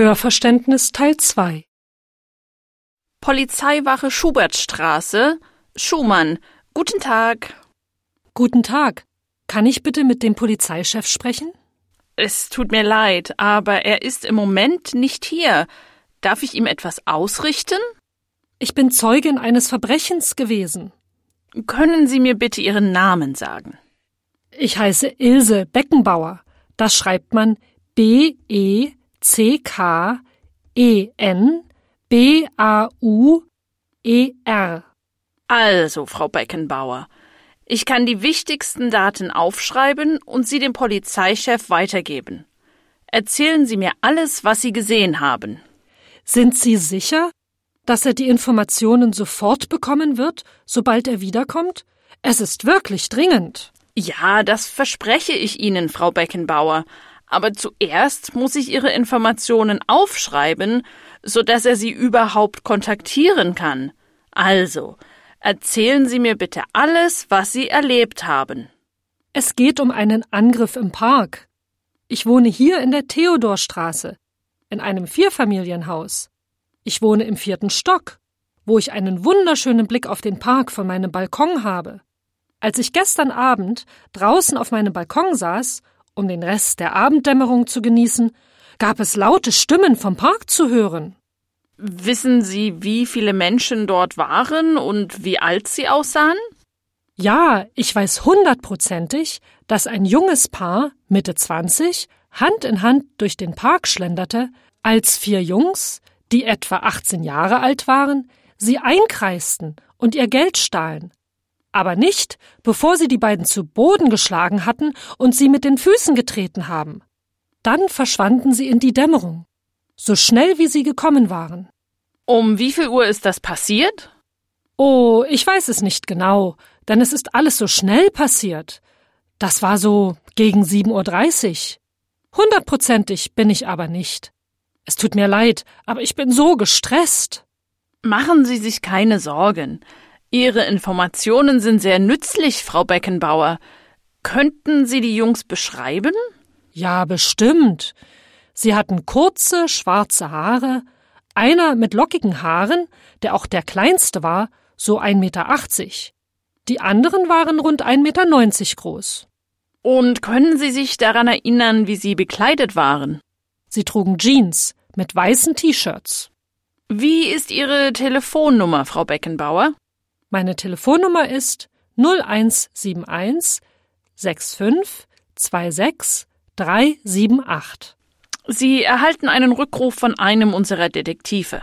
Hörverständnis Teil 2 Polizeiwache Schubertstraße. Schumann. Guten Tag. Guten Tag. Kann ich bitte mit dem Polizeichef sprechen? Es tut mir leid, aber er ist im Moment nicht hier. Darf ich ihm etwas ausrichten? Ich bin Zeugin eines Verbrechens gewesen. Können Sie mir bitte Ihren Namen sagen? Ich heiße Ilse Beckenbauer. Das schreibt man B E C K E N B A U E R. Also, Frau Beckenbauer, ich kann die wichtigsten Daten aufschreiben und sie dem Polizeichef weitergeben. Erzählen Sie mir alles, was Sie gesehen haben. Sind Sie sicher, dass er die Informationen sofort bekommen wird, sobald er wiederkommt? Es ist wirklich dringend. Ja, das verspreche ich Ihnen, Frau Beckenbauer. Aber zuerst muss ich Ihre Informationen aufschreiben, so dass er Sie überhaupt kontaktieren kann. Also, erzählen Sie mir bitte alles, was Sie erlebt haben. Es geht um einen Angriff im Park. Ich wohne hier in der Theodorstraße, in einem Vierfamilienhaus. Ich wohne im vierten Stock, wo ich einen wunderschönen Blick auf den Park von meinem Balkon habe. Als ich gestern Abend draußen auf meinem Balkon saß um den Rest der Abenddämmerung zu genießen, gab es laute Stimmen vom Park zu hören. Wissen Sie, wie viele Menschen dort waren und wie alt sie aussahen? Ja, ich weiß hundertprozentig, dass ein junges Paar, Mitte 20, Hand in Hand durch den Park schlenderte, als vier Jungs, die etwa 18 Jahre alt waren, sie einkreisten und ihr Geld stahlen aber nicht, bevor sie die beiden zu Boden geschlagen hatten und sie mit den Füßen getreten haben. Dann verschwanden sie in die Dämmerung, so schnell wie sie gekommen waren. Um wie viel Uhr ist das passiert? Oh, ich weiß es nicht genau, denn es ist alles so schnell passiert. Das war so gegen sieben Uhr. dreißig. Hundertprozentig bin ich aber nicht. Es tut mir leid, aber ich bin so gestresst. Machen Sie sich keine Sorgen. Ihre Informationen sind sehr nützlich, Frau Beckenbauer. Könnten Sie die Jungs beschreiben? Ja, bestimmt. Sie hatten kurze, schwarze Haare, einer mit lockigen Haaren, der auch der kleinste war, so 1,80 Meter. Die anderen waren rund 1,90 Meter groß. Und können Sie sich daran erinnern, wie sie bekleidet waren? Sie trugen Jeans mit weißen T-Shirts. Wie ist Ihre Telefonnummer, Frau Beckenbauer? Meine Telefonnummer ist 0171 65 26 378. Sie erhalten einen Rückruf von einem unserer Detektive.